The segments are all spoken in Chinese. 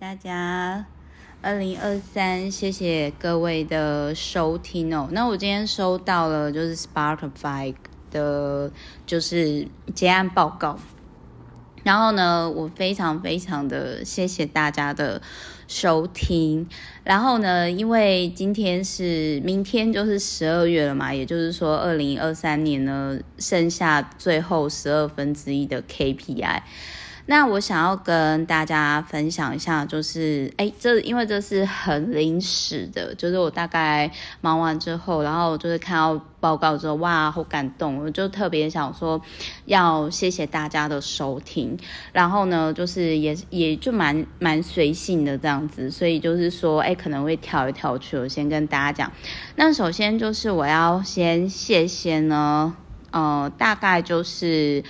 大家，二零二三，谢谢各位的收听哦。那我今天收到了就是 Spotify 的，就是结案报告。然后呢，我非常非常的谢谢大家的收听。然后呢，因为今天是明天就是十二月了嘛，也就是说二零二三年呢，剩下最后十二分之一的 KPI。那我想要跟大家分享一下，就是，哎，这因为这是很临时的，就是我大概忙完之后，然后就是看到报告之后，哇，好感动，我就特别想说，要谢谢大家的收听，然后呢，就是也也就蛮蛮随性的这样子，所以就是说，哎，可能会跳一跳去，我先跟大家讲，那首先就是我要先谢谢呢，呃，大概就是。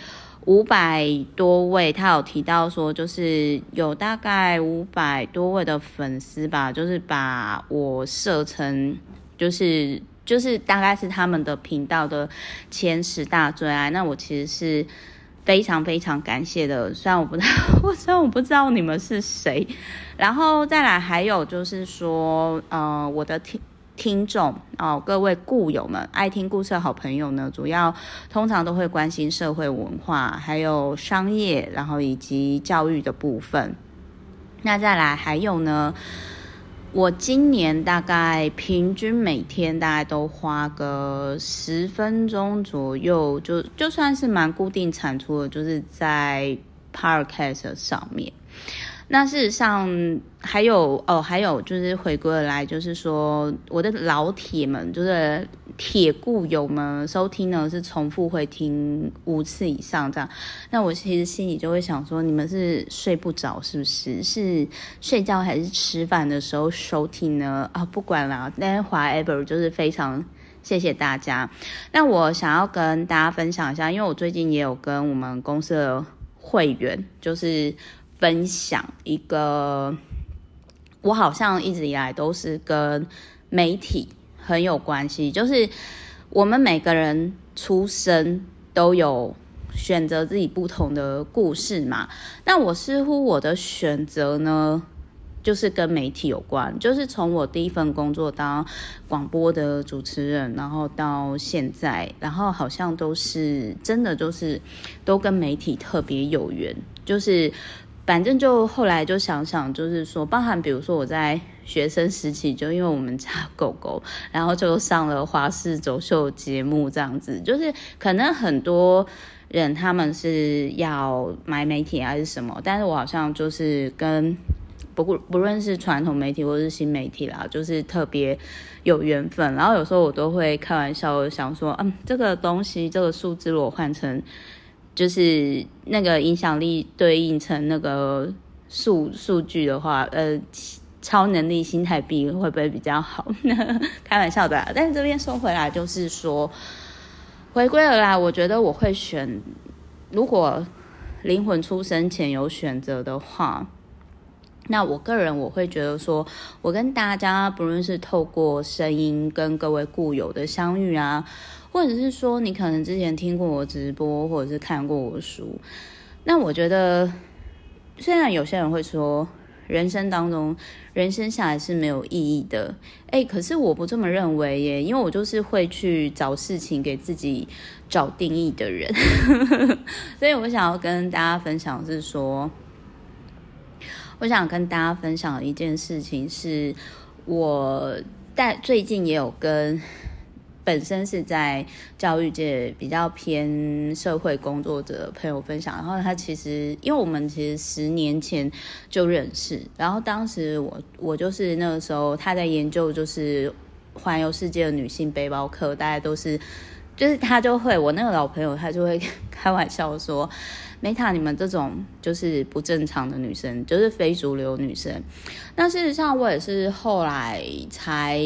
五百多位，他有提到说，就是有大概五百多位的粉丝吧，就是把我设成，就是就是大概是他们的频道的前十大最爱。那我其实是非常非常感谢的，虽然我不知道，我 虽然我不知道你们是谁，然后再来还有就是说，呃，我的听。听众哦，各位故友们，爱听故事的好朋友呢，主要通常都会关心社会文化，还有商业，然后以及教育的部分。那再来还有呢，我今年大概平均每天大概都花个十分钟左右，就就算是蛮固定产出的，就是在 Podcast 上面。那事实上还有哦，还有就是回归来，就是说我的老铁们，就是铁固友们，收听呢是重复会听五次以上这样。那我其实心里就会想说，你们是睡不着是不是？是睡觉还是吃饭的时候收听呢？啊，不管了，但是 whatever 就是非常谢谢大家。那我想要跟大家分享一下，因为我最近也有跟我们公司的会员，就是。分享一个，我好像一直以来都是跟媒体很有关系，就是我们每个人出生都有选择自己不同的故事嘛。那我似乎我的选择呢，就是跟媒体有关，就是从我第一份工作当广播的主持人，然后到现在，然后好像都是真的，就是都跟媒体特别有缘，就是。反正就后来就想想，就是说，包含比如说我在学生时期，就因为我们家狗狗，然后就上了华视走秀节目这样子，就是可能很多人他们是要买媒体还是什么，但是我好像就是跟不不论是传统媒体或是新媒体啦，就是特别有缘分。然后有时候我都会开玩笑想说，嗯，这个东西这个数字如果换成。就是那个影响力对应成那个数数据的话，呃，超能力心态币会不会比较好？开玩笑的啦，但是这边说回来，就是说回归而来，我觉得我会选，如果灵魂出生前有选择的话，那我个人我会觉得说，我跟大家不论是透过声音跟各位故友的相遇啊。或者是说，你可能之前听过我直播，或者是看过我书，那我觉得，虽然有些人会说，人生当中，人生下来是没有意义的，哎，可是我不这么认为耶，因为我就是会去找事情给自己找定义的人，所以我想要跟大家分享是说，我想跟大家分享的一件事情是，我但最近也有跟。本身是在教育界比较偏社会工作者朋友分享，然后他其实因为我们其实十年前就认识，然后当时我我就是那个时候他在研究就是环游世界的女性背包客，大家都是就是他就会我那个老朋友他就会开玩笑说，Meta 你们这种就是不正常的女生，就是非主流女生。那事实上我也是后来才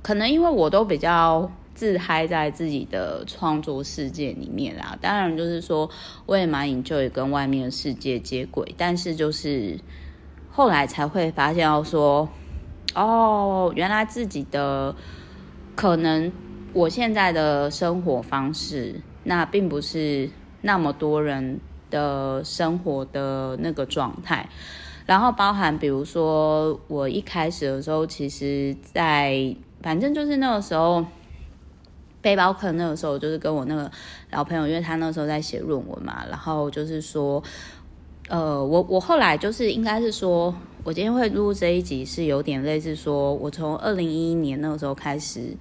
可能因为我都比较。自嗨在自己的创作世界里面啦，当然就是说，我也蛮 enjoy 跟外面的世界接轨，但是就是后来才会发现到说，哦，原来自己的可能我现在的生活方式，那并不是那么多人的生活的那个状态。然后包含比如说我一开始的时候，其实在反正就是那个时候。背包客那个时候就是跟我那个老朋友，因为他那时候在写论文嘛，然后就是说，呃，我我后来就是应该是说，我今天会录这一集是有点类似说，我从二零一一年那个时候开始，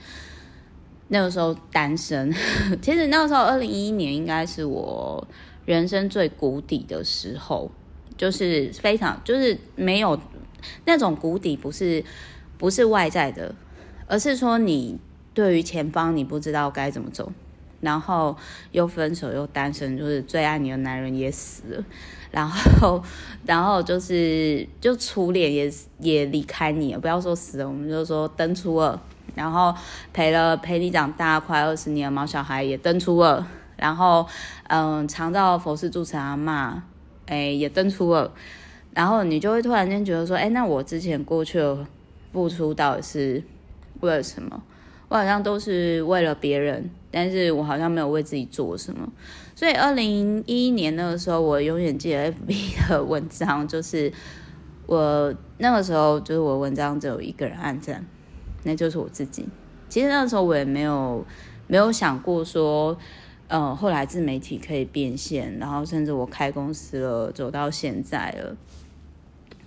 那个时候单身，其实那个时候二零一一年应该是我人生最谷底的时候，就是非常就是没有那种谷底，不是不是外在的，而是说你。对于前方，你不知道该怎么走，然后又分手又单身，就是最爱你的男人也死了，然后，然后就是就初恋也也离开你了，不要说死了，我们就说登初二，然后陪了陪你长大快二十年的毛小孩也登初二，然后嗯，长照佛寺住持阿嬷，哎也登初二，然后你就会突然间觉得说，哎，那我之前过去的付出到底是为了什么？我好像都是为了别人，但是我好像没有为自己做什么。所以二零一一年那个时候，我永远记得 FB 的文章，就是我那个时候就是我文章只有一个人按赞，那就是我自己。其实那个时候我也没有没有想过说，呃，后来自媒体可以变现，然后甚至我开公司了，走到现在了。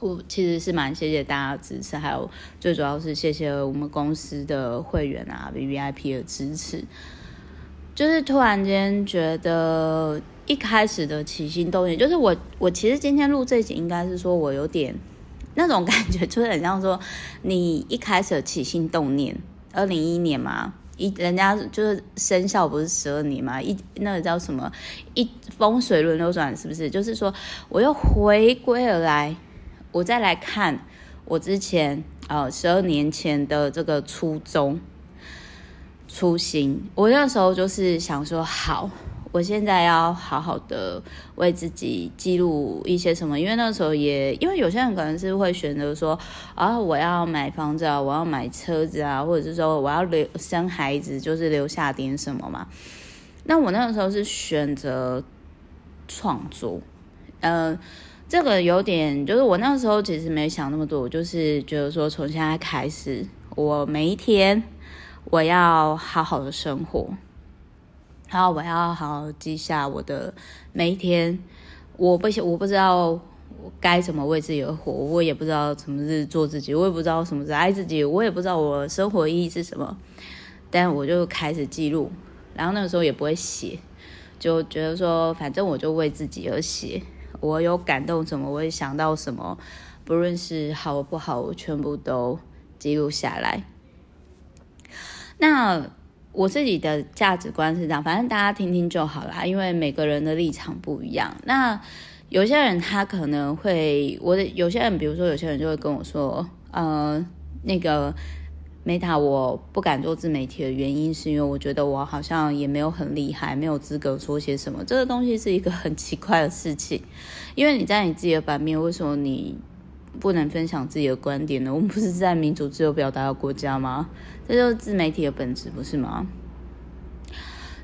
我其实是蛮谢谢大家的支持，还有最主要是谢谢我们公司的会员啊，VVIP 的支持。就是突然间觉得一开始的起心动念，就是我我其实今天录这集，应该是说我有点那种感觉，就是很像说你一开始起心动念，二零一一年嘛，一人家就是生肖不是十二年嘛，一那个叫什么一风水轮流转，是不是？就是说我又回归而来。我再来看我之前呃十二年前的这个初衷初心，我那时候就是想说，好，我现在要好好的为自己记录一些什么，因为那时候也因为有些人可能是会选择说，啊，我要买房子啊，我要买车子啊，或者是说我要留生孩子，就是留下点什么嘛。那我那个时候是选择创作，嗯、这个有点，就是我那时候其实没想那么多，我就是觉得说，从现在开始，我每一天我要好好的生活，然后我要好好记下我的每一天。我不我不知道该怎么为自己而活，我也不知道什么是做自己，我也不知道什么是爱自己，我也不知道我生活意义是什么。但我就开始记录，然后那个时候也不会写，就觉得说，反正我就为自己而写。我有感动什么，我会想到什么，不论是好不好，我全部都记录下来。那我自己的价值观是这样，反正大家听听就好啦，因为每个人的立场不一样。那有些人他可能会，我的有些人，比如说有些人就会跟我说，呃，那个。Meta，我不敢做自媒体的原因是因为我觉得我好像也没有很厉害，没有资格说些什么。这个东西是一个很奇怪的事情，因为你在你自己的版面，为什么你不能分享自己的观点呢？我们不是在民主自由表达的国家吗？这就是自媒体的本质，不是吗？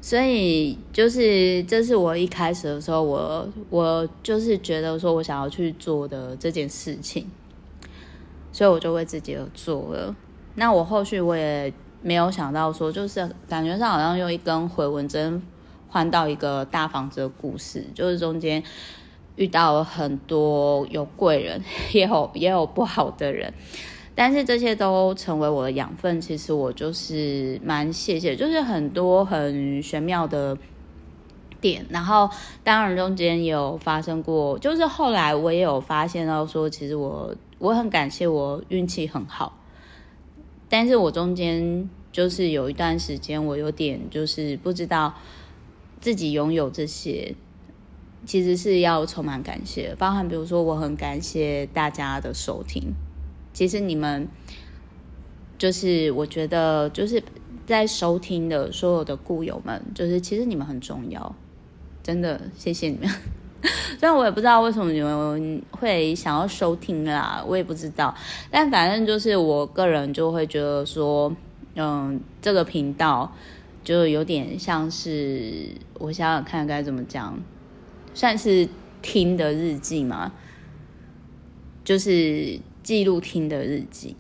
所以就是这是我一开始的时候，我我就是觉得说我想要去做的这件事情，所以我就为自己而做了。那我后续我也没有想到说，就是感觉上好像用一根回纹针换到一个大房子的故事，就是中间遇到了很多有贵人，也有也有不好的人，但是这些都成为我的养分。其实我就是蛮谢谢，就是很多很玄妙的点。然后当然中间也有发生过，就是后来我也有发现到说，其实我我很感谢我运气很好。但是我中间就是有一段时间，我有点就是不知道自己拥有这些，其实是要充满感谢。包含比如说，我很感谢大家的收听。其实你们就是我觉得就是在收听的所有的故友们，就是其实你们很重要，真的谢谢你们。虽然我也不知道为什么你们会想要收听啦，我也不知道，但反正就是我个人就会觉得说，嗯，这个频道就有点像是我想想看该怎么讲，算是听的日记嘛。就是记录听的日记。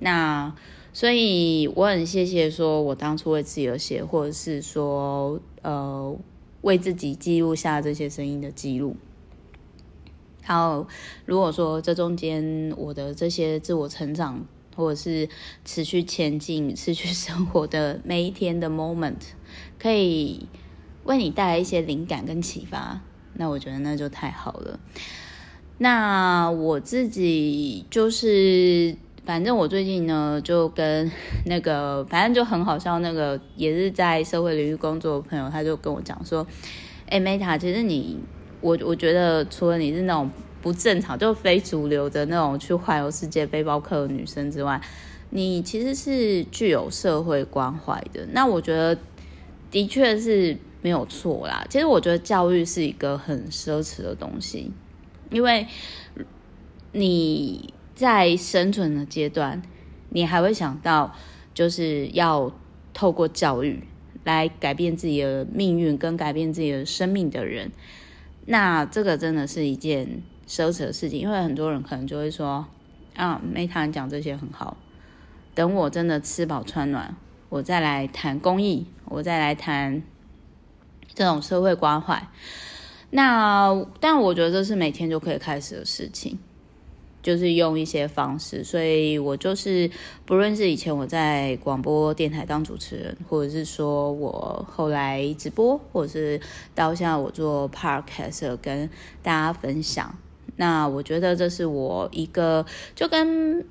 那所以我很谢谢说我当初为自己而写，或者是说呃为自己记录下这些声音的记录。然后如果说这中间我的这些自我成长，或者是持续前进、持续生活的每一天的 moment，可以为你带来一些灵感跟启发，那我觉得那就太好了。那我自己就是，反正我最近呢，就跟 那个，反正就很好笑，那个也是在社会领域工作的朋友，他就跟我讲说：“哎，Meta，其实你，我我觉得除了你是那种。”不正常，就非主流的那种去环游世界背包客的女生之外，你其实是具有社会关怀的。那我觉得的确是没有错啦。其实我觉得教育是一个很奢侈的东西，因为你在生存的阶段，你还会想到就是要透过教育来改变自己的命运跟改变自己的生命的人，那这个真的是一件。奢侈的事情，因为很多人可能就会说：“啊没谈讲这些很好，等我真的吃饱穿暖，我再来谈公益，我再来谈这种社会关怀。”那但我觉得这是每天就可以开始的事情，就是用一些方式。所以我就是不论是以前我在广播电台当主持人，或者是说我后来直播，或者是到现在我做 Podcast 跟大家分享。那我觉得这是我一个，就跟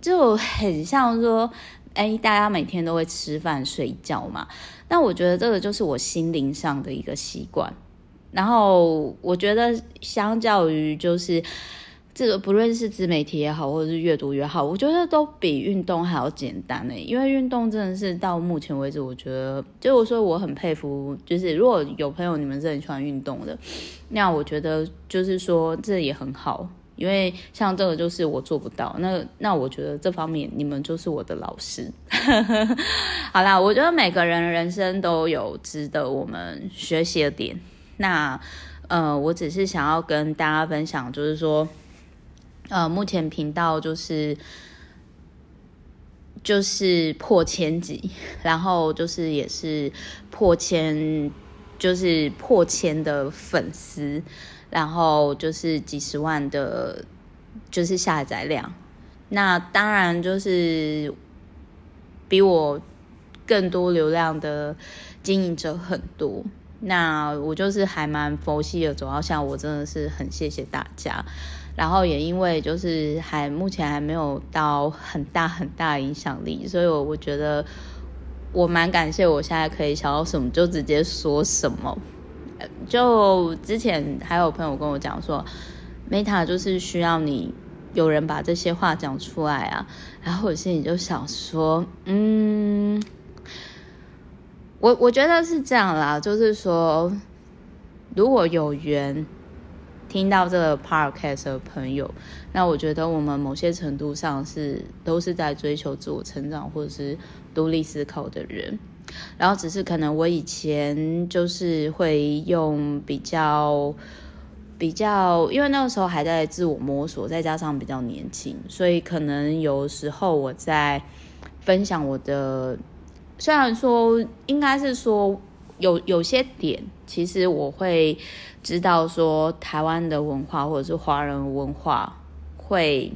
就很像说，哎，大家每天都会吃饭睡觉嘛。那我觉得这个就是我心灵上的一个习惯。然后我觉得相较于就是。这个不论是自媒体也好，或者是阅读也好，我觉得都比运动还要简单呢。因为运动真的是到目前为止，我觉得，就我说我很佩服，就是如果有朋友你们是很喜欢运动的，那我觉得就是说这也很好。因为像这个就是我做不到，那那我觉得这方面你们就是我的老师。好啦，我觉得每个人人生都有值得我们学习的点。那呃，我只是想要跟大家分享，就是说。呃，目前频道就是就是破千集，然后就是也是破千，就是破千的粉丝，然后就是几十万的，就是下载量。那当然就是比我更多流量的经营者很多。那我就是还蛮佛系的主要像，我真的是很谢谢大家。然后也因为就是还目前还没有到很大很大影响力，所以我我觉得我蛮感谢我现在可以想到什么就直接说什么。就之前还有朋友跟我讲说，Meta 就是需要你有人把这些话讲出来啊。然后我心里就想说，嗯，我我觉得是这样啦，就是说如果有缘。听到这个 podcast 的朋友，那我觉得我们某些程度上是都是在追求自我成长或者是独立思考的人，然后只是可能我以前就是会用比较比较，因为那个时候还在自我摸索，再加上比较年轻，所以可能有时候我在分享我的，虽然说应该是说有有些点，其实我会。知道说台湾的文化或者是华人文化会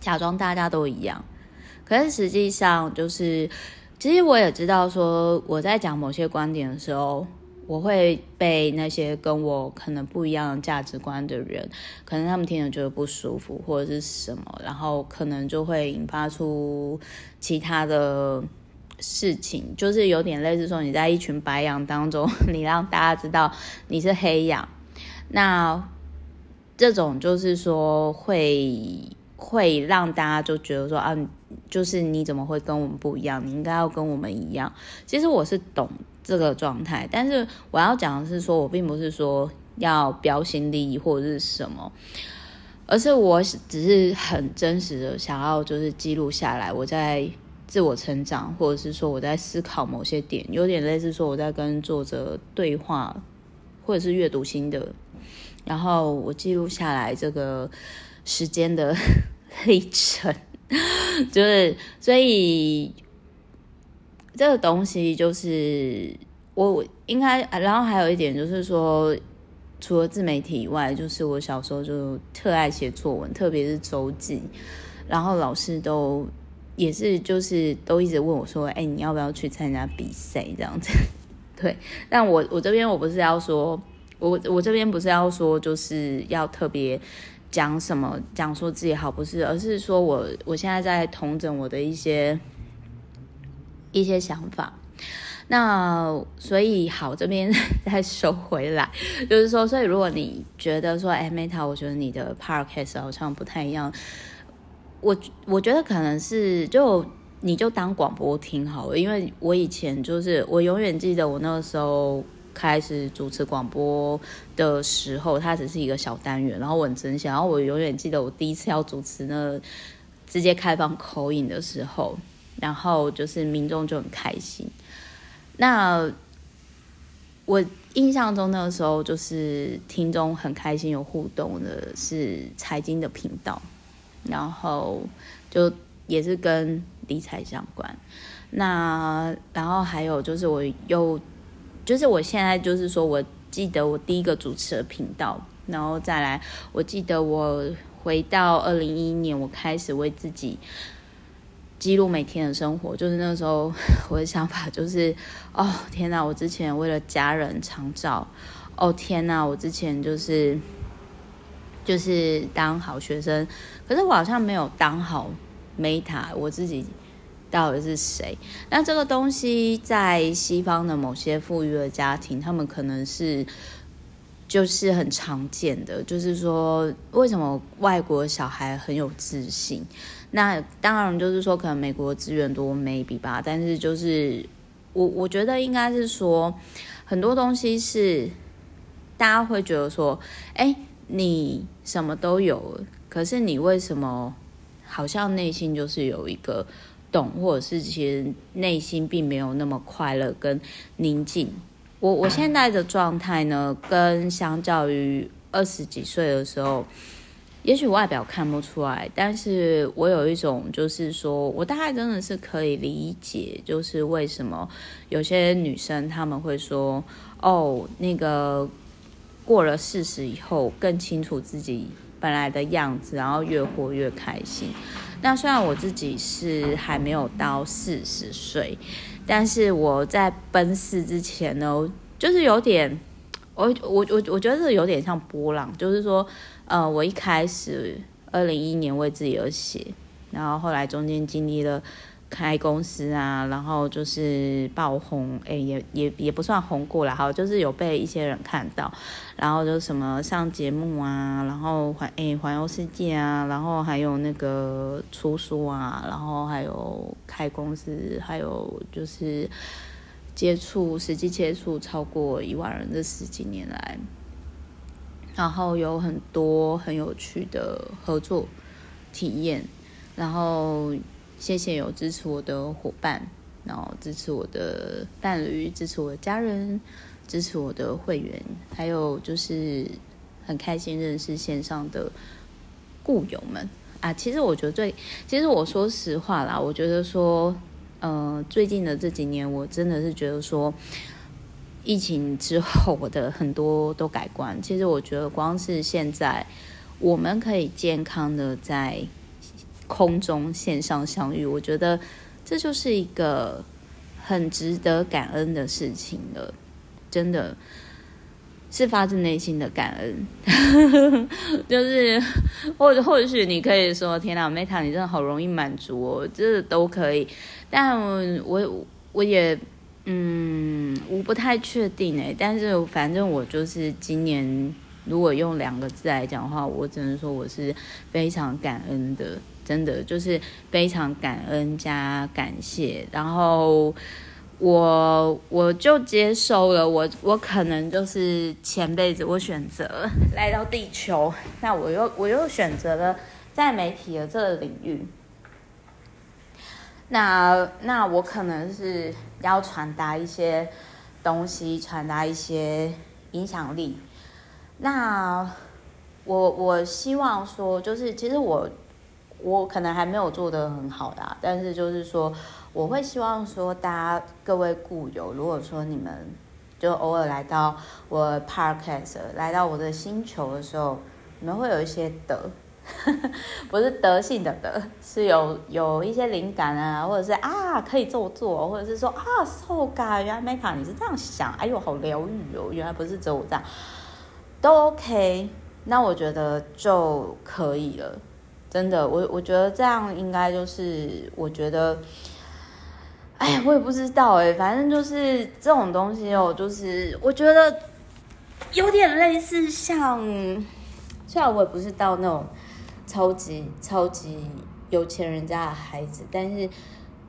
假装大家都一样，可是实际上就是，其实我也知道说我在讲某些观点的时候，我会被那些跟我可能不一样的价值观的人，可能他们听了觉得不舒服或者是什么，然后可能就会引发出其他的。事情就是有点类似说，你在一群白羊当中，你让大家知道你是黑羊，那这种就是说会会让大家就觉得说啊，就是你怎么会跟我们不一样？你应该要跟我们一样。其实我是懂这个状态，但是我要讲的是说，我并不是说要标新立异或者是什么，而是我只是很真实的想要就是记录下来我在。自我成长，或者是说我在思考某些点，有点类似说我在跟作者对话，或者是阅读心得，然后我记录下来这个时间的 历程，就是所以这个东西就是我应该，然后还有一点就是说，除了自媒体以外，就是我小时候就特爱写作文，特别是周记，然后老师都也是就是都一直问我说，哎，你要不要去参加比赛这样子？对，但我我这边我不是要说，我我这边不是要说就是要特别。讲什么？讲说自己好不是，而是说我我现在在统整我的一些一些想法。那所以好，这边 再收回来，就是说，所以如果你觉得说，哎，Meta，我觉得你的 Podcast 好像不太一样，我我觉得可能是就你就当广播听好了，因为我以前就是我永远记得我那个时候。开始主持广播的时候，它只是一个小单元，然后我很珍惜。然后我永远记得我第一次要主持那直接开放口音的时候，然后就是民众就很开心。那我印象中那个时候就是听众很开心有互动的是财经的频道，然后就也是跟理财相关。那然后还有就是我又。就是我现在就是说，我记得我第一个主持的频道，然后再来，我记得我回到二零一一年，我开始为自己记录每天的生活。就是那时候，我的想法就是，哦天哪，我之前为了家人长照，哦天哪，我之前就是就是当好学生，可是我好像没有当好 Meta，我自己。到底是谁？那这个东西在西方的某些富裕的家庭，他们可能是就是很常见的。就是说，为什么外国小孩很有自信？那当然就是说，可能美国资源多，maybe 吧。但是就是我我觉得应该是说，很多东西是大家会觉得说，哎，你什么都有，可是你为什么好像内心就是有一个。懂，或者是其实内心并没有那么快乐跟宁静。我我现在的状态呢，跟相较于二十几岁的时候，也许外表看不出来，但是我有一种就是说，我大概真的是可以理解，就是为什么有些女生她们会说，哦，那个过了四十以后更清楚自己本来的样子，然后越活越开心。那虽然我自己是还没有到四十岁，但是我在奔四之前呢，就是有点，我我我我觉得这有点像波浪，就是说，呃，我一开始二零一一年为自己而写，然后后来中间经历了。开公司啊，然后就是爆红，哎，也也也不算红过来，哈，就是有被一些人看到，然后就什么上节目啊，然后环哎环游世界啊，然后还有那个出书啊，然后还有开公司，还有就是接触实际接触超过一万人这十几年来，然后有很多很有趣的合作体验，然后。谢谢有支持我的伙伴，然后支持我的伴侣，支持我的家人，支持我的会员，还有就是很开心认识线上的故友们啊！其实我觉得最，其实我说实话啦，我觉得说，呃，最近的这几年，我真的是觉得说，疫情之后我的很多都改观。其实我觉得光是现在，我们可以健康的在。空中线上相遇，我觉得这就是一个很值得感恩的事情了，真的是发自内心的感恩。就是或或许你可以说：“天哪，Meta，你真的好容易满足哦，这都可以。”但我我也嗯，我不太确定哎。但是反正我就是今年，如果用两个字来讲的话，我只能说我是非常感恩的。真的就是非常感恩加感谢，然后我我就接受了，我我可能就是前辈子我选择来到地球，那我又我又选择了在媒体的这个领域，那那我可能是要传达一些东西，传达一些影响力，那。我我希望说，就是其实我我可能还没有做得很好的，但是就是说，我会希望说，大家各位故友，如果说你们就偶尔来到我 Podcast，来到我的星球的时候，你们会有一些德。不是德性的德，是有有一些灵感啊，或者是啊可以这么做，或者是说啊，so ga，原来 Meka 你是这样想，哎呦好疗愈哦，原来不是只有我这样，都 OK，那我觉得就可以了，真的，我我觉得这样应该就是，我觉得，哎，我也不知道哎，反正就是这种东西哦，就是我觉得有点类似像，虽然我也不是到那种。超级超级有钱人家的孩子，但是，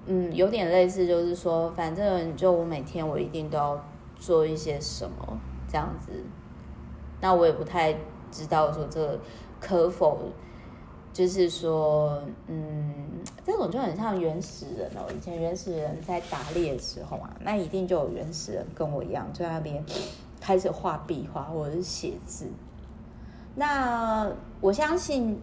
嗯，有点类似，就是说，反正就我每天我一定都要做一些什么这样子。那我也不太知道说这可否，就是说，嗯，这种就很像原始人哦。以前原始人在打猎的时候啊，那一定就有原始人跟我一样，在那边开始画壁画或者是写字。那我相信。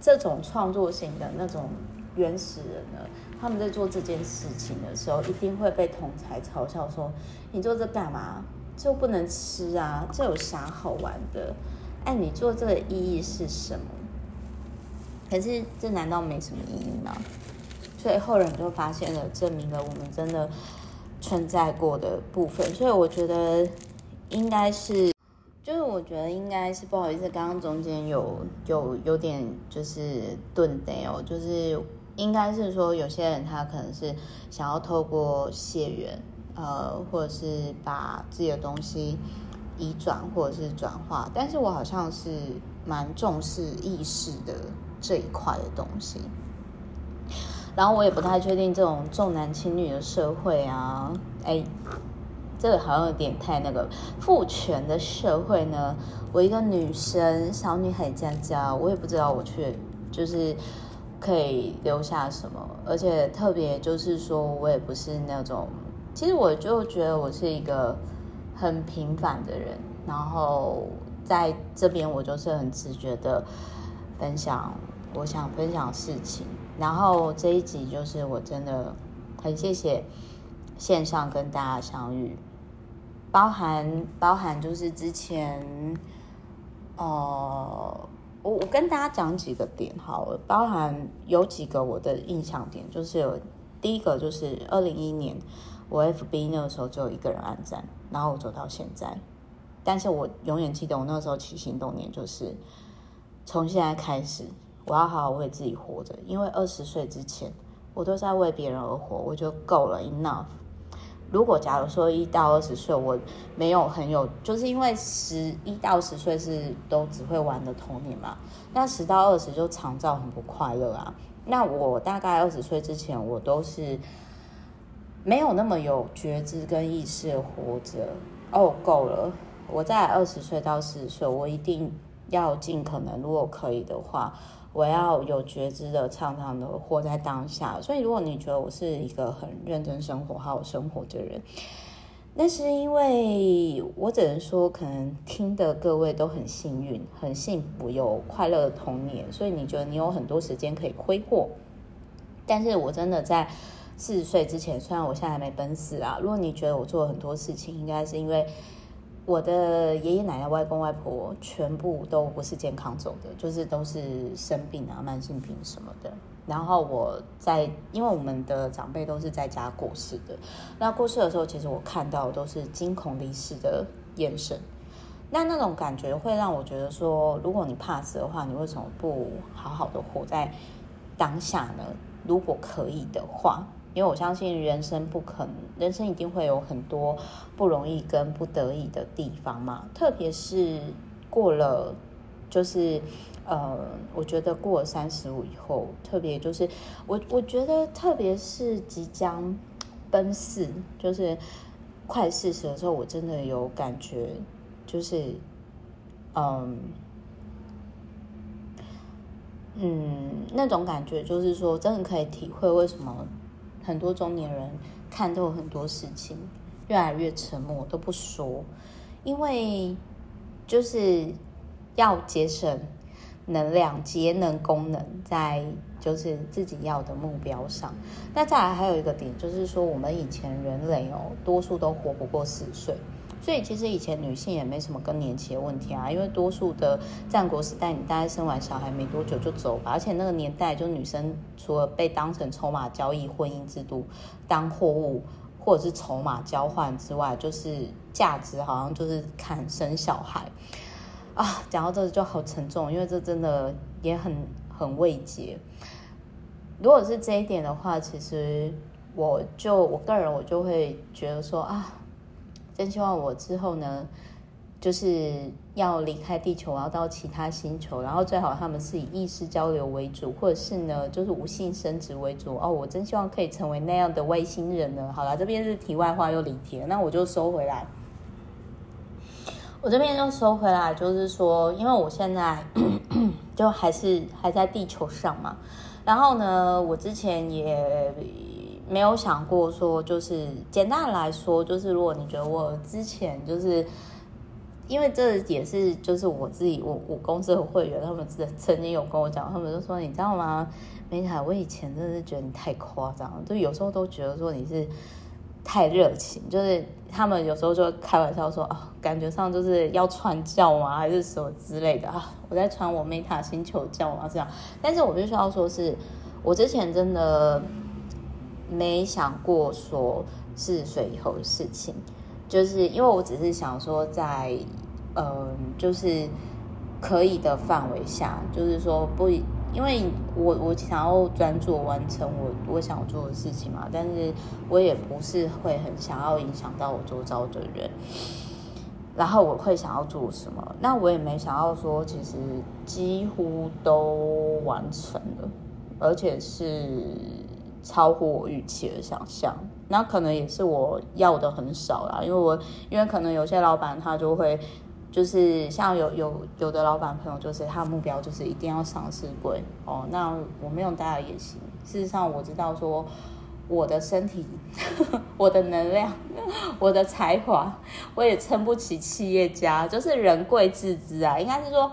这种创作型的那种原始人呢，他们在做这件事情的时候，一定会被同才嘲笑说：“你做这干嘛？就不能吃啊？这有啥好玩的？哎，你做这个意义是什么？”可是这难道没什么意义吗？所以后人就发现了，证明了我们真的存在过的部分。所以我觉得应该是。就是我觉得应该是不好意思，刚刚中间有有有点就是顿的哦，就是应该是说有些人他可能是想要透过血缘，呃，或者是把自己的东西移转或者是转化，但是我好像是蛮重视意识的这一块的东西，然后我也不太确定这种重男轻女的社会啊，哎。这个好像有点太那个父权的社会呢。我一个女生，小女孩家家，我也不知道我去就是可以留下什么。而且特别就是说，我也不是那种，其实我就觉得我是一个很平凡的人。然后在这边，我就是很直觉的分享我想分享事情。然后这一集就是我真的很谢谢线上跟大家相遇。包含包含就是之前，呃，我我跟大家讲几个点好了，包含有几个我的印象点，就是有第一个就是二零一一年我 FB 那个时候只有一个人按赞，然后我走到现在，但是我永远记得我那时候起心动念就是从现在开始我要好好为自己活着，因为二十岁之前我都在为别人而活，我就够了，enough。如果假如说一到二十岁我没有很有，就是因为十一到十岁是都只会玩的童年嘛，那十到二十就常造很不快乐啊。那我大概二十岁之前，我都是没有那么有觉知跟意识的活着。哦，够了，我在二十岁到四十岁，我一定要尽可能，如果可以的话。我要有觉知的，常常的活在当下。所以，如果你觉得我是一个很认真生活、好好生活的人，那是因为我只能说，可能听的各位都很幸运、很幸福，有快乐的童年，所以你觉得你有很多时间可以挥霍。但是我真的在四十岁之前，虽然我现在还没奔四啊，如果你觉得我做了很多事情，应该是因为。我的爷爷奶奶、外公外婆全部都不是健康走的，就是都是生病啊、慢性病什么的。然后我在，因为我们的长辈都是在家过世的，那过世的时候，其实我看到都是惊恐离世的眼神。那那种感觉会让我觉得说，如果你怕死的话，你为什么不好好的活在当下呢？如果可以的话。因为我相信人生不可能，人生一定会有很多不容易跟不得已的地方嘛。特别是过了，就是呃，我觉得过了三十五以后，特别就是我我觉得，特别是即将奔四，就是快四十的时候，我真的有感觉，就是嗯嗯，那种感觉，就是说，真的可以体会为什么。很多中年人看透很多事情，越来越沉默，都不说，因为就是要节省能量、节能功能在就是自己要的目标上。那再来还有一个点，就是说我们以前人类哦，多数都活不过四十岁。所以其实以前女性也没什么更年期的问题啊，因为多数的战国时代，你大概生完小孩没多久就走吧，而且那个年代就女生除了被当成筹码交易、婚姻制度当货物或者是筹码交换之外，就是价值好像就是看生小孩啊。讲到这就好沉重，因为这真的也很很慰藉。如果是这一点的话，其实我就我个人我就会觉得说啊。真希望我之后呢，就是要离开地球，我要到其他星球，然后最好他们是以意识交流为主，或者是呢，就是无性生殖为主。哦，我真希望可以成为那样的外星人呢。好了，这边是题外话又离题了，那我就收回来。我这边就收回来，就是说，因为我现在就还是还在地球上嘛，然后呢，我之前也。没有想过说，就是简单的来说，就是如果你觉得我之前就是，因为这也是就是我自己我我公司的会员，他们曾曾经有跟我讲，他们就说你知道吗？梅塔，我以前真的是觉得你太夸张，就有时候都觉得说你是太热情，就是他们有时候就开玩笑说啊，感觉上就是要传教吗，还是什么之类的啊？我在传我 Meta 星球教啊这样，但是我必须要说是我之前真的。没想过说四十岁以后的事情，就是因为我只是想说在，嗯、就是可以的范围下，就是说不，因为我我想要专注完成我我想做的事情嘛，但是我也不是会很想要影响到我周遭的人，然后我会想要做什么，那我也没想到说其实几乎都完成了，而且是。超乎我预期的想象，那可能也是我要的很少啦，因为我因为可能有些老板他就会，就是像有有有的老板朋友，就是他的目标就是一定要上市柜哦，那我没有大的野心。事实上我知道说我的身体、我的能量、我的才华，我也撑不起企业家，就是人贵自知啊，应该是说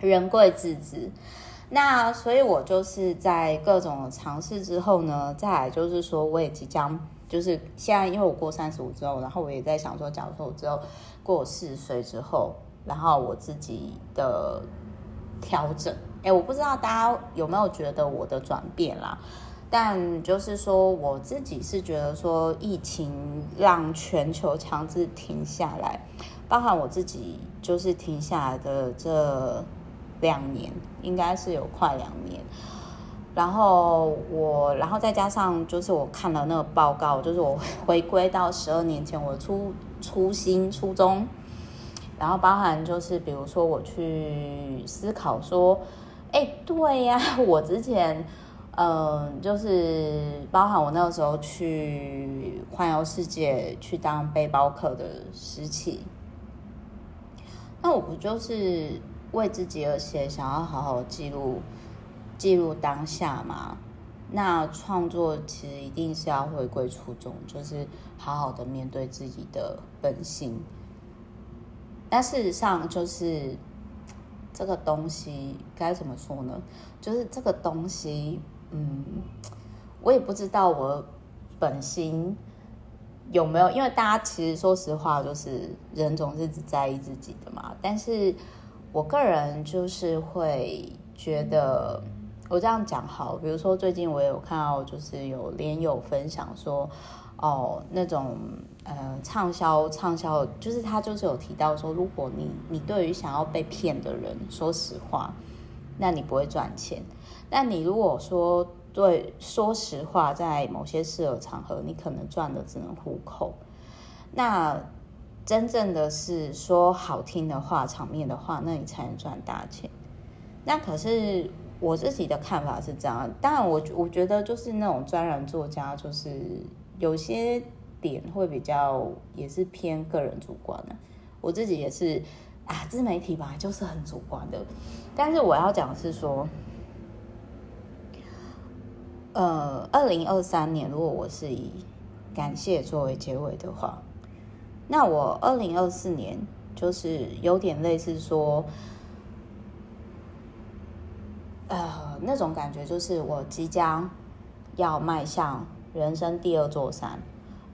人贵自知。那所以，我就是在各种尝试之后呢，再来就是说，我也即将就是现在，因为我过三十五之后，然后我也在想说，假如说我之后过四十岁之后，然后我自己的调整，哎，我不知道大家有没有觉得我的转变啦，但就是说，我自己是觉得说，疫情让全球强制停下来，包含我自己就是停下来的这。两年应该是有快两年，然后我，然后再加上就是我看了那个报告，就是我回归到十二年前我初初心初衷，然后包含就是比如说我去思考说，哎，对呀，我之前嗯、就是包含我那个时候去环游世界去当背包客的时期，那我不就是。为自己而写，想要好好记录记录当下嘛。那创作其实一定是要回归初衷，就是好好的面对自己的本性。但事实上，就是这个东西该怎么说呢？就是这个东西，嗯，我也不知道我本心有没有，因为大家其实说实话，就是人总是只在意自己的嘛。但是。我个人就是会觉得，我这样讲好，比如说最近我有看到，就是有连友分享说，哦，那种呃畅销畅销，就是他就是有提到说，如果你你对于想要被骗的人说实话，那你不会赚钱；但你如果说对说实话，在某些适合场合，你可能赚的只能糊口。那真正的是说好听的话，场面的话，那你才能赚大钱。那可是我自己的看法是这样。当然我，我觉得就是那种专栏作家，就是有些点会比较也是偏个人主观的。我自己也是啊，自媒体吧，就是很主观的。但是我要讲的是说，呃，二零二三年，如果我是以感谢作为结尾的话。那我二零二四年就是有点类似说，呃，那种感觉就是我即将要迈向人生第二座山，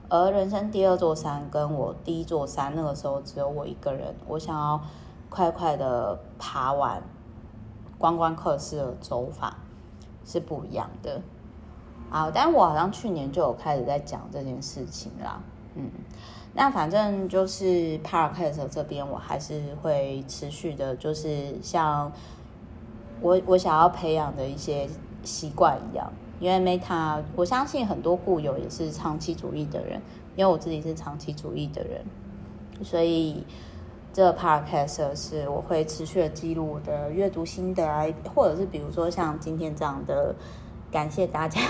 而人生第二座山跟我第一座山那个时候只有我一个人，我想要快快的爬完观光客式的走法是不一样的。啊，但我好像去年就有开始在讲这件事情啦，嗯。那反正就是 Podcast 这边，我还是会持续的，就是像我我想要培养的一些习惯一样。因为 Meta，我相信很多固有也是长期主义的人，因为我自己是长期主义的人，所以这个 Podcast 是我会持续的记录我的阅读心得啊，或者是比如说像今天这样的，感谢大家。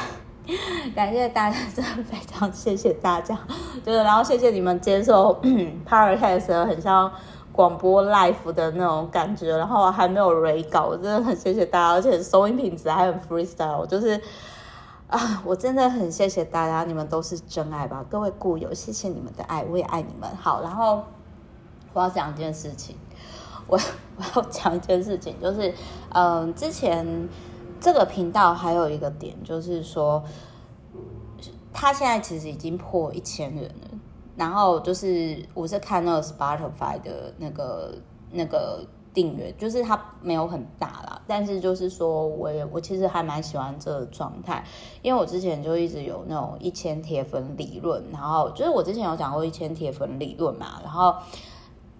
感谢大家，真的非常谢谢大家，就是然后谢谢你们接受 Podcast 很像广播 live 的那种感觉，然后还没有 re 稿，真的很谢谢大家，而且收音品质还很 freestyle，就是啊，我真的很谢谢大家，你们都是真爱吧，各位故友，谢谢你们的爱，我也爱你们。好，然后我要讲一件事情，我 我要讲一件事情，就是嗯、之前。这个频道还有一个点，就是说，他现在其实已经破一千人了。然后就是我是看那个 Spotify 的那个那个订阅，就是它没有很大啦，但是就是说我也我其实还蛮喜欢这个状态，因为我之前就一直有那种一千铁粉理论，然后就是我之前有讲过一千铁粉理论嘛，然后。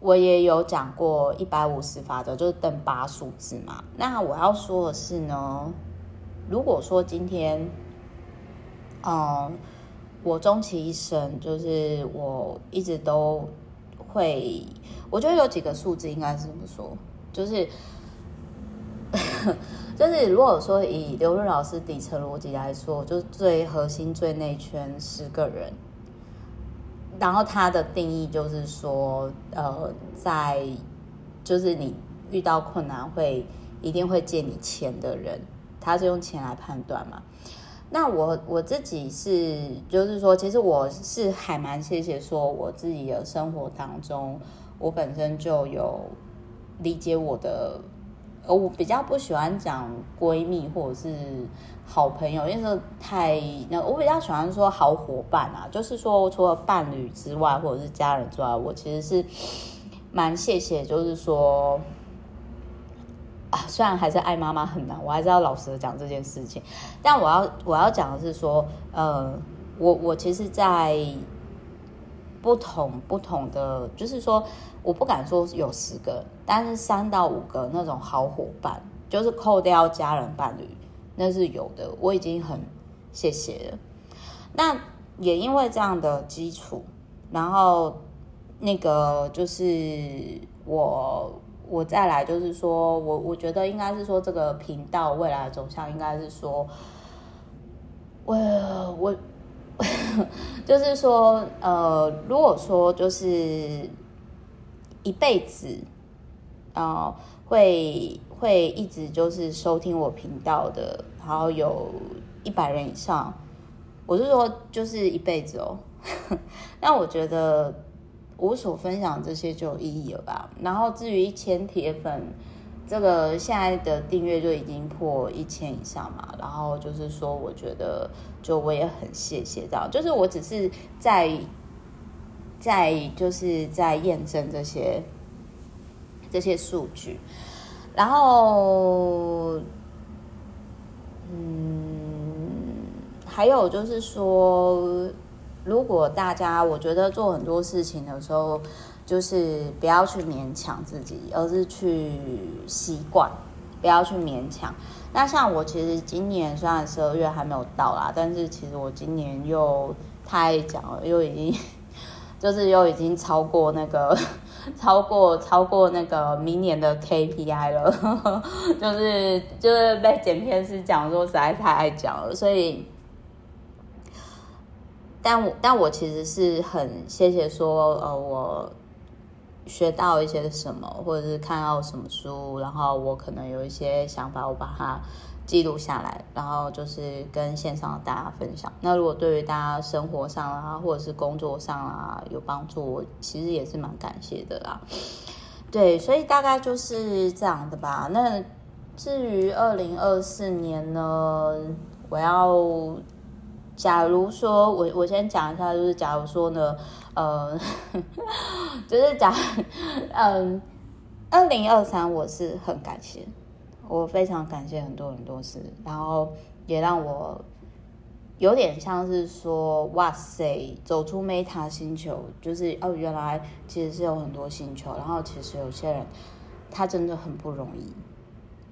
我也有讲过一百五十法则，就是等八数字嘛。那我要说的是呢，如果说今天，嗯，我终其一生，就是我一直都会，我觉得有几个数字应该是这么说，就是，就是如果说以刘润老师底层逻辑来说，就最核心、最内圈十个人。然后他的定义就是说，呃，在就是你遇到困难会一定会借你钱的人，他是用钱来判断嘛。那我我自己是就是说，其实我是还蛮谢谢说我自己的生活当中，我本身就有理解我的。呃，我比较不喜欢讲闺蜜或者是好朋友，因为太那，我比较喜欢说好伙伴啊，就是说除了伴侣之外，或者是家人之外，我其实是蛮谢谢，就是说啊，虽然还是爱妈妈很难，我还是要老实的讲这件事情，但我要我要讲的是说，呃，我我其实，在不同不同的，就是说。我不敢说有十个，但是三到五个那种好伙伴，就是扣掉家人伴侣，那是有的。我已经很谢谢了。那也因为这样的基础，然后那个就是我，我再来就是说我，我觉得应该是说这个频道未来的走向应该是说，我我 就是说，呃，如果说就是。一辈子，啊、呃，会会一直就是收听我频道的，然后有一百人以上，我是说就是一辈子哦。那我觉得我所分享这些就有意义了吧。然后至于一千铁粉，这个现在的订阅就已经破一千以上嘛。然后就是说，我觉得就我也很谢谢这样，就是我只是在。在就是在验证这些这些数据，然后，嗯，还有就是说，如果大家我觉得做很多事情的时候，就是不要去勉强自己，而是去习惯，不要去勉强。那像我其实今年虽然十二月还没有到啦，但是其实我今年又太讲了，又已经。就是又已经超过那个，超过超过那个明年的 KPI 了，呵 呵就是就是被剪片师讲说实在太爱讲了，所以，但我但我其实是很谢谢说，呃，我学到一些什么，或者是看到什么书，然后我可能有一些想法，我把它。记录下来，然后就是跟线上的大家分享。那如果对于大家生活上啊，或者是工作上啊有帮助，我其实也是蛮感谢的啦。对，所以大概就是这样的吧。那至于二零二四年呢，我要，假如说我我先讲一下，就是假如说呢，呃，就是讲，嗯，二零二三我是很感谢，我非常感谢很多很多事，然后也让我有点像是说，哇塞，走出 Meta 星球，就是哦，原来其实是有很多星球，然后其实有些人他真的很不容易。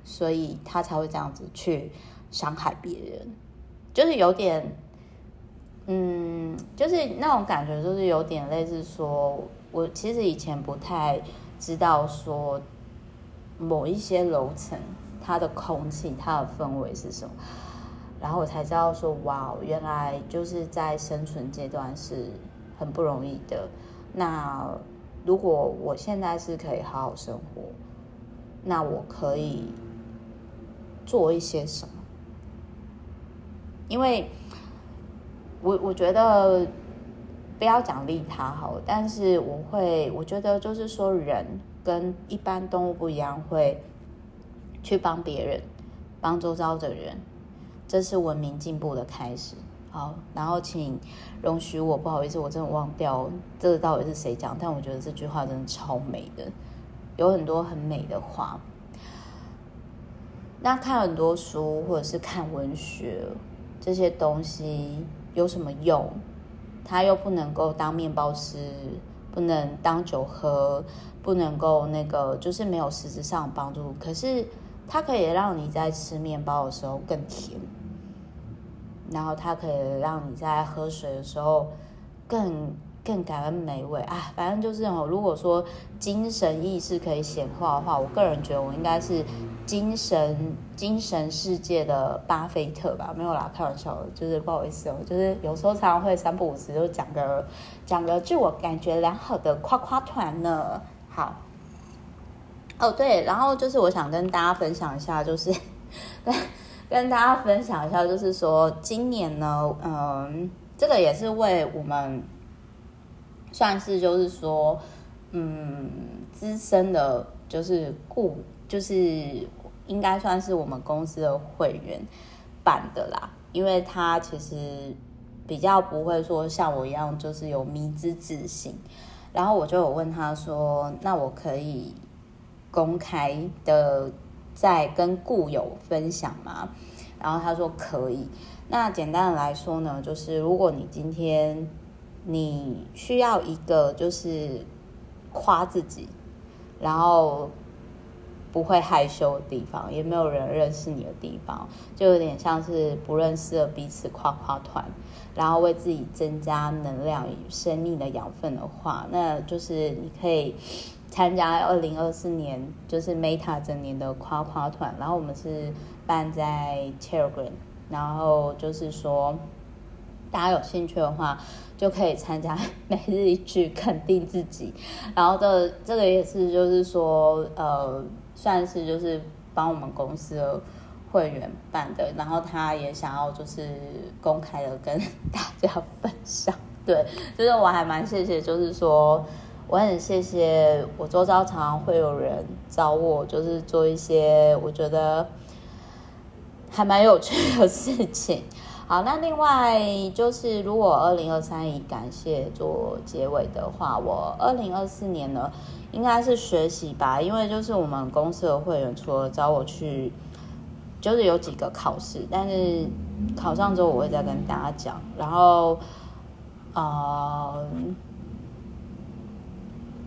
所以他才会这样子去伤害别人，就是有点，嗯，就是那种感觉，就是有点类似说，我其实以前不太知道说某一些楼层它的空气、它的氛围是什么，然后我才知道说，哇，原来就是在生存阶段是很不容易的。那如果我现在是可以好好生活，那我可以。做一些什么？因为我我觉得不要奖励他好，但是我会我觉得就是说，人跟一般动物不一样，会去帮别人，帮周遭的人，这是文明进步的开始。好，然后请容许我，不好意思，我真的忘掉这个到底是谁讲，但我觉得这句话真的超美的，有很多很美的话。那看很多书或者是看文学这些东西有什么用？它又不能够当面包吃，不能当酒喝，不能够那个就是没有实质上的帮助。可是它可以让你在吃面包的时候更甜，然后它可以让你在喝水的时候更。更感恩美味啊，反正就是哦。如果说精神意识可以显化的话，我个人觉得我应该是精神精神世界的巴菲特吧。没有啦，开玩笑，就是不好意思哦，就是有时候常常会三不五时就讲个讲个自我感觉良好的夸夸团呢。好，哦对，然后就是我想跟大家分享一下，就是 跟跟大家分享一下，就是说今年呢，嗯，这个也是为我们。算是就是说，嗯，资深的，就是顾，就是应该算是我们公司的会员办的啦，因为他其实比较不会说像我一样，就是有迷之自信。然后我就有问他说：“那我可以公开的在跟故友分享吗？”然后他说可以。那简单的来说呢，就是如果你今天。你需要一个就是夸自己，然后不会害羞的地方，也没有人认识你的地方，就有点像是不认识的彼此夸夸团，然后为自己增加能量与生命的养分的话，那就是你可以参加 二零二四年就是 Meta 整年的夸夸团，然后我们是办在 Telegram，然后就是说大家有兴趣的话。就可以参加 每日一句肯定自己，然后这这个也是就是说，呃，算是就是帮我们公司的会员办的，然后他也想要就是公开的跟大家分享，对，就是我还蛮谢谢，就是说我很谢谢我周遭常常会有人找我，就是做一些我觉得还蛮有趣的事情。好，那另外就是，如果二零二三以感谢做结尾的话，我二零二四年呢，应该是学习吧，因为就是我们公司的会员除了找我去，就是有几个考试，但是考上之后我会再跟大家讲。然后，呃，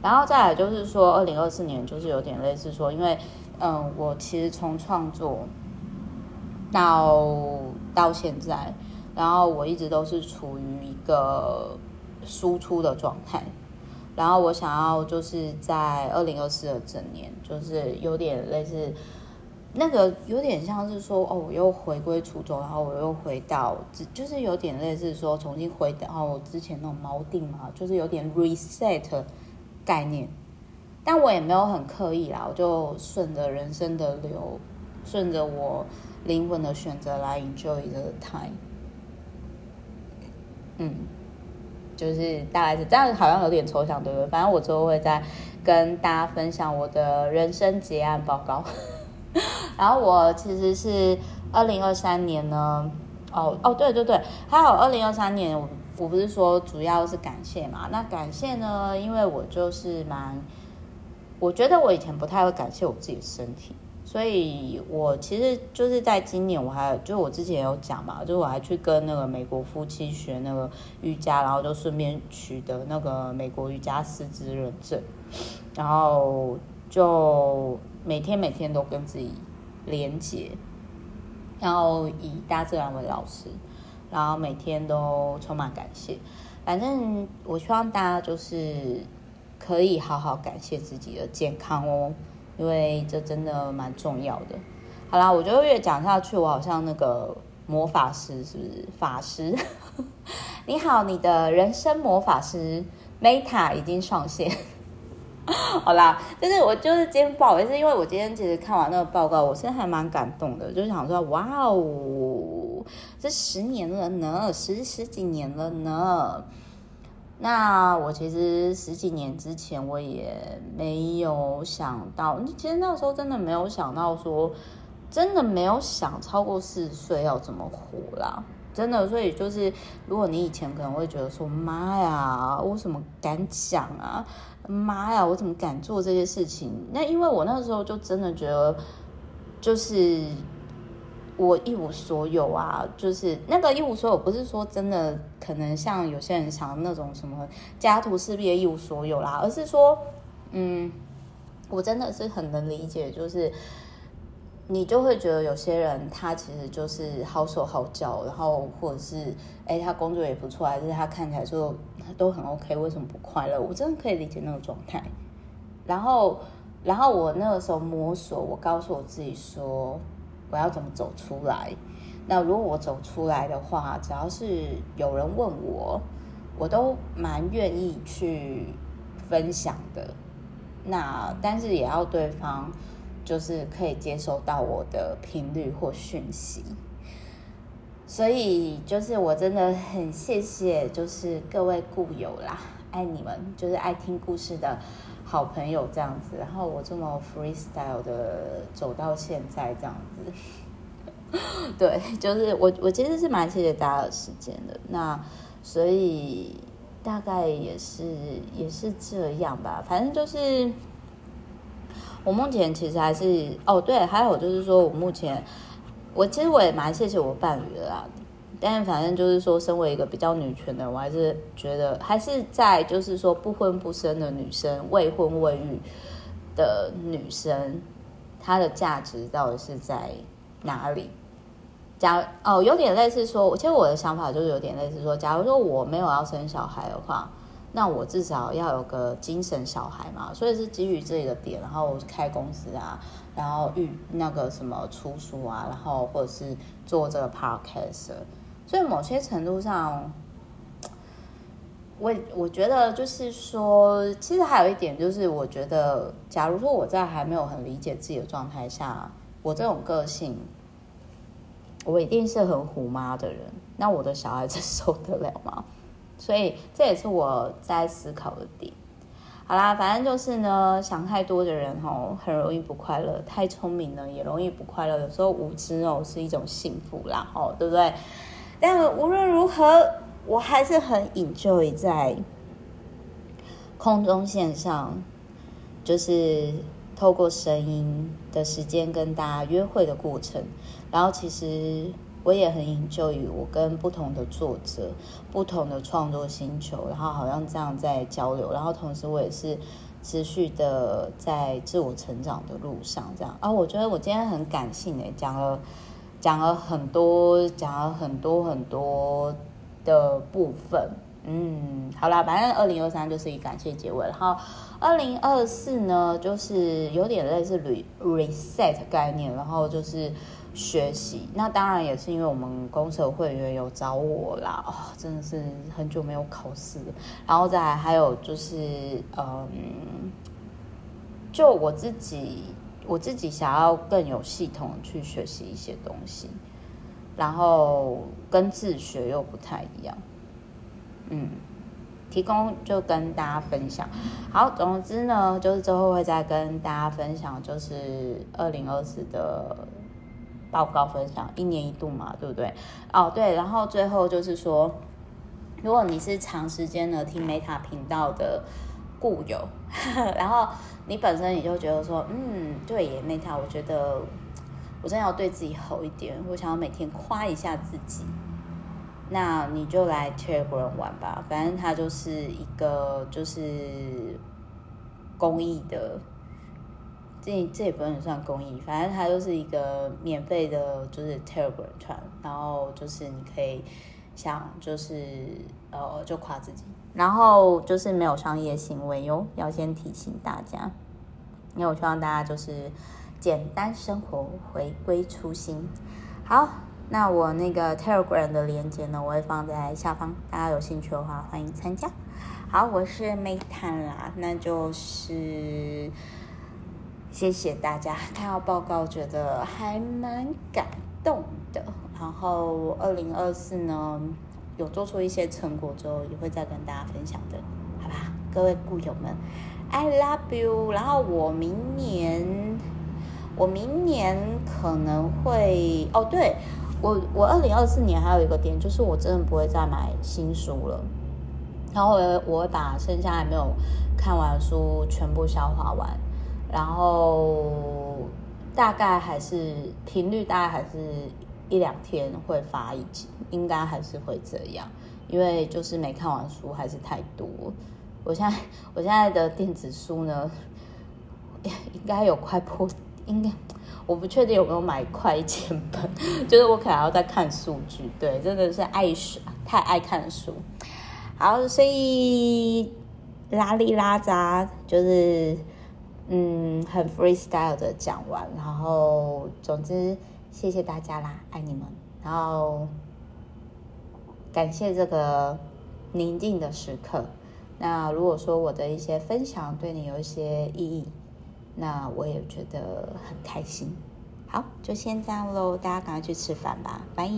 然后再来就是说，二零二四年就是有点类似说，因为嗯，我其实从创作到。到现在，然后我一直都是处于一个输出的状态，然后我想要就是在二零二四的整年，就是有点类似那个，有点像是说哦，我又回归初衷，然后我又回到，就是有点类似说重新回到我之前那种锚定嘛，就是有点 reset 概念，但我也没有很刻意啦，我就顺着人生的流，顺着我。灵魂的选择来 enjoy the time，嗯，就是大概是这样，好像有点抽象，对不对？反正我之后会再跟大家分享我的人生结案报告。然后我其实是二零二三年呢，哦哦对对对，还有二零二三年我我不是说主要是感谢嘛？那感谢呢，因为我就是蛮，我觉得我以前不太会感谢我自己的身体。所以，我其实就是在今年，我还就我之前有讲嘛，就我还去跟那个美国夫妻学那个瑜伽，然后就顺便取得那个美国瑜伽师资认证，然后就每天每天都跟自己连接，然后以大自然为老师，然后每天都充满感谢。反正我希望大家就是可以好好感谢自己的健康哦。因为这真的蛮重要的。好啦，我觉得越讲下去，我好像那个魔法师，是不是法师？你好，你的人生魔法师 Meta 已经上线。好啦，就是我就是今天不好意思，因为我今天其实看完那个报告，我现在还蛮感动的，就是想说，哇哦，这十年了呢，十十几年了呢。那我其实十几年之前我也没有想到，其实那时候真的没有想到说，真的没有想超过四十岁要怎么活啦，真的。所以就是，如果你以前可能会觉得说，妈呀，我怎么敢讲啊？妈呀，我怎么敢做这些事情？那因为我那时候就真的觉得，就是。我一无所有啊，就是那个一无所有，不是说真的可能像有些人想那种什么家徒四壁的一无所有啦，而是说，嗯，我真的是很能理解，就是你就会觉得有些人他其实就是好手好脚，然后或者是哎他工作也不错，还是他看起来就都很 OK，为什么不快乐？我真的可以理解那种状态。然后，然后我那个时候摸索，我告诉我自己说。我要怎么走出来？那如果我走出来的话，只要是有人问我，我都蛮愿意去分享的。那但是也要对方就是可以接收到我的频率或讯息。所以就是我真的很谢谢，就是各位故友啦，爱你们，就是爱听故事的好朋友这样子，然后我这么 freestyle 的走到现在这样子，对，就是我我其实是蛮谢谢大家的时间的，那所以大概也是也是这样吧，反正就是我目前其实还是哦对，还有就是说我目前我其实我也蛮谢谢我伴侣的啦。但反正就是说，身为一个比较女权的，我还是觉得还是在就是说不婚不生的女生、未婚未育的女生，她的价值到底是在哪里？假哦，有点类似说，其实我的想法就是有点类似说，假如说我没有要生小孩的话，那我至少要有个精神小孩嘛。所以是基于这个点，然后开公司啊，然后遇那个什么出书啊，然后或者是做这个 podcast。所以某些程度上，我我觉得就是说，其实还有一点就是，我觉得，假如说我在还没有很理解自己的状态下，我这种个性，我一定是很虎妈的人，那我的小孩子 受得了吗？所以这也是我在思考的点。好啦，反正就是呢，想太多的人哦，很容易不快乐；太聪明呢，也容易不快乐。有时候无知哦，是一种幸福啦，哦，对不对？但无论如何，我还是很 enjoy 在空中线上，就是透过声音的时间跟大家约会的过程。然后，其实我也很 enjoy 我跟不同的作者、不同的创作星球，然后好像这样在交流。然后，同时我也是持续的在自我成长的路上，这样。啊，我觉得我今天很感性诶，讲了。讲了很多，讲了很多很多的部分，嗯，好啦，反正二零二三就是以感谢结尾，然后二零二四呢，就是有点类似 re reset 概念，然后就是学习。那当然也是因为我们公社会员有找我啦，哦，真的是很久没有考试，然后再还有就是，嗯，就我自己。我自己想要更有系统去学习一些东西，然后跟自学又不太一样。嗯，提供就跟大家分享。好，总之呢，就是之后会再跟大家分享，就是二零二四的报告分享，一年一度嘛，对不对？哦，对，然后最后就是说，如果你是长时间的听 Meta 频道的固有，然后你本身你就觉得说，嗯，对耶，Meta，我觉得我真的要对自己好一点，我想要每天夸一下自己。那你就来 Telegram 玩吧，反正它就是一个就是公益的，这这也不能算公益，反正它就是一个免费的，就是 Telegram 传，然后就是你可以想就是呃就夸自己，然后就是没有商业行为哟，要先提醒大家，因为我希望大家就是简单生活，回归初心，好。那我那个 Telegram 的链接呢，我会放在下方，大家有兴趣的话欢迎参加。好，我是 Meta 啦，那就是谢谢大家看到报告，觉得还蛮感动的。然后二零二四呢，有做出一些成果之后，也会再跟大家分享的，好吧？各位故友们，I love you。然后我明年，我明年可能会哦，对。我我二零二四年还有一个点，就是我真的不会再买新书了，然后我我会把剩下还没有看完的书全部消化完，然后大概还是频率大概还是一两天会发一集，应该还是会这样，因为就是没看完书还是太多。我现在我现在的电子书呢，应该有快破，应该。我不确定有没有买快一千本，就是我可能要再看数据。对，真的是爱书，太爱看书。好，所以拉里拉扎就是嗯，很 freestyle 的讲完，然后总之谢谢大家啦，爱你们。然后感谢这个宁静的时刻。那如果说我的一些分享对你有一些意义。那我也觉得很开心。好，就先这样喽，大家赶快去吃饭吧，拜。